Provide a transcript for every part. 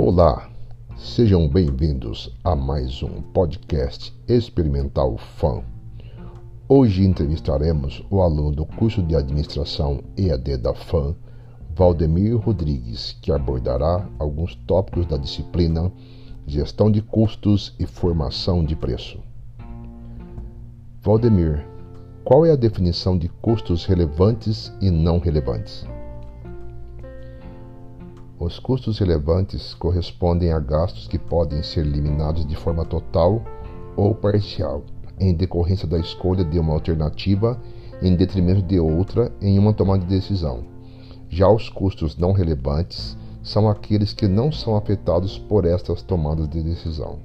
Olá, sejam bem-vindos a mais um podcast experimental FAM. Hoje entrevistaremos o aluno do curso de administração EAD da FAM, Valdemir Rodrigues, que abordará alguns tópicos da disciplina Gestão de Custos e Formação de Preço. Valdemir, qual é a definição de custos relevantes e não relevantes? Os custos relevantes correspondem a gastos que podem ser eliminados de forma total ou parcial, em decorrência da escolha de uma alternativa em detrimento de outra em uma tomada de decisão. Já os custos não relevantes são aqueles que não são afetados por estas tomadas de decisão.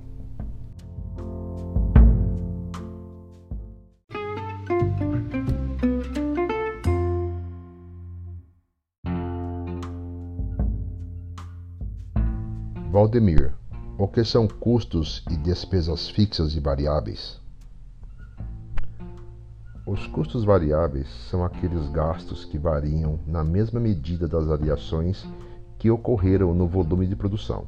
Valdemir, o que são custos e despesas fixas e variáveis? Os custos variáveis são aqueles gastos que variam na mesma medida das variações que ocorreram no volume de produção.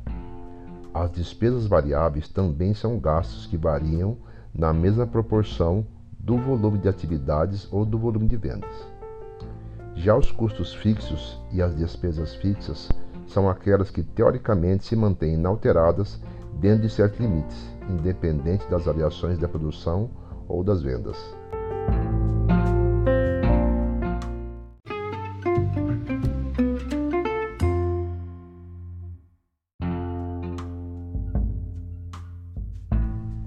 As despesas variáveis também são gastos que variam na mesma proporção do volume de atividades ou do volume de vendas. Já os custos fixos e as despesas fixas são aquelas que teoricamente se mantêm inalteradas dentro de certos limites, independente das variações da produção ou das vendas.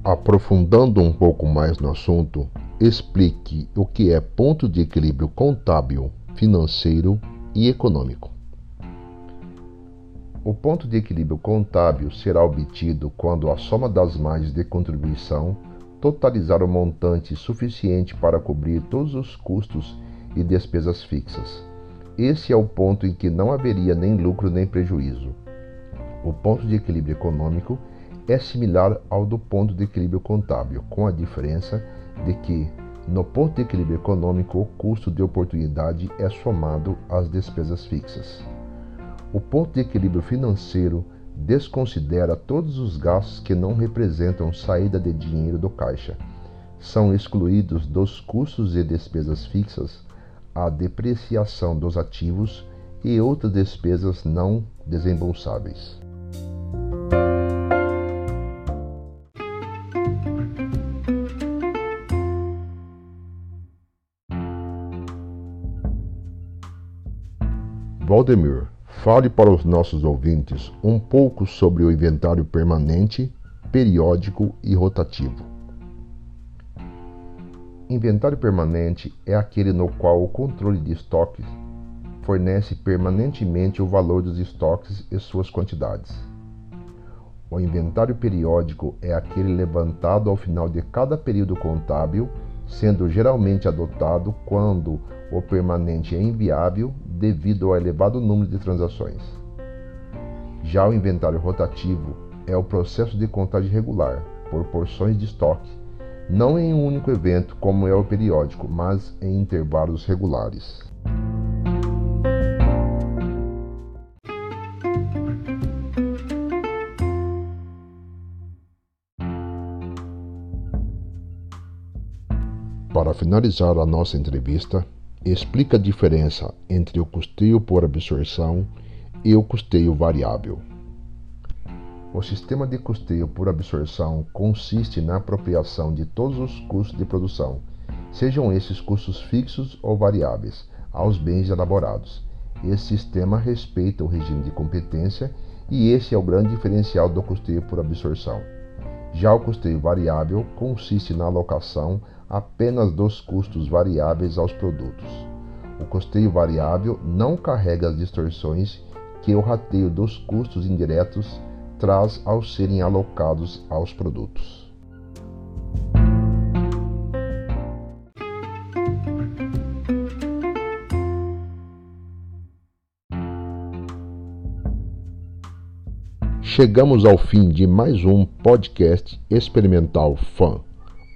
Aprofundando um pouco mais no assunto, explique o que é ponto de equilíbrio contábil, financeiro e econômico. O ponto de equilíbrio contábil será obtido quando a soma das margens de contribuição totalizar o montante suficiente para cobrir todos os custos e despesas fixas. Esse é o ponto em que não haveria nem lucro nem prejuízo. O ponto de equilíbrio econômico é similar ao do ponto de equilíbrio contábil, com a diferença de que, no ponto de equilíbrio econômico, o custo de oportunidade é somado às despesas fixas. O ponto de equilíbrio financeiro desconsidera todos os gastos que não representam saída de dinheiro do caixa. São excluídos dos custos e despesas fixas a depreciação dos ativos e outras despesas não desembolsáveis. Valdemir Fale para os nossos ouvintes um pouco sobre o inventário permanente, periódico e rotativo. Inventário permanente é aquele no qual o controle de estoques fornece permanentemente o valor dos estoques e suas quantidades. O inventário periódico é aquele levantado ao final de cada período contábil, sendo geralmente adotado quando o permanente é inviável devido ao elevado número de transações. Já o inventário rotativo é o processo de contagem regular, por porções de estoque, não em um único evento como é o periódico, mas em intervalos regulares. Para finalizar a nossa entrevista, explica a diferença entre o custeio por absorção e o custeio variável. O sistema de custeio por absorção consiste na apropriação de todos os custos de produção, sejam esses custos fixos ou variáveis, aos bens elaborados. Esse sistema respeita o regime de competência e esse é o grande diferencial do custeio por absorção. Já o custeio variável consiste na alocação apenas dos custos variáveis aos produtos. O custeio variável não carrega as distorções que o rateio dos custos indiretos traz ao serem alocados aos produtos. Chegamos ao fim de mais um podcast experimental fã.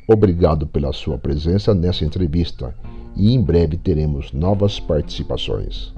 Obrigado pela sua presença nessa entrevista e em breve teremos novas participações.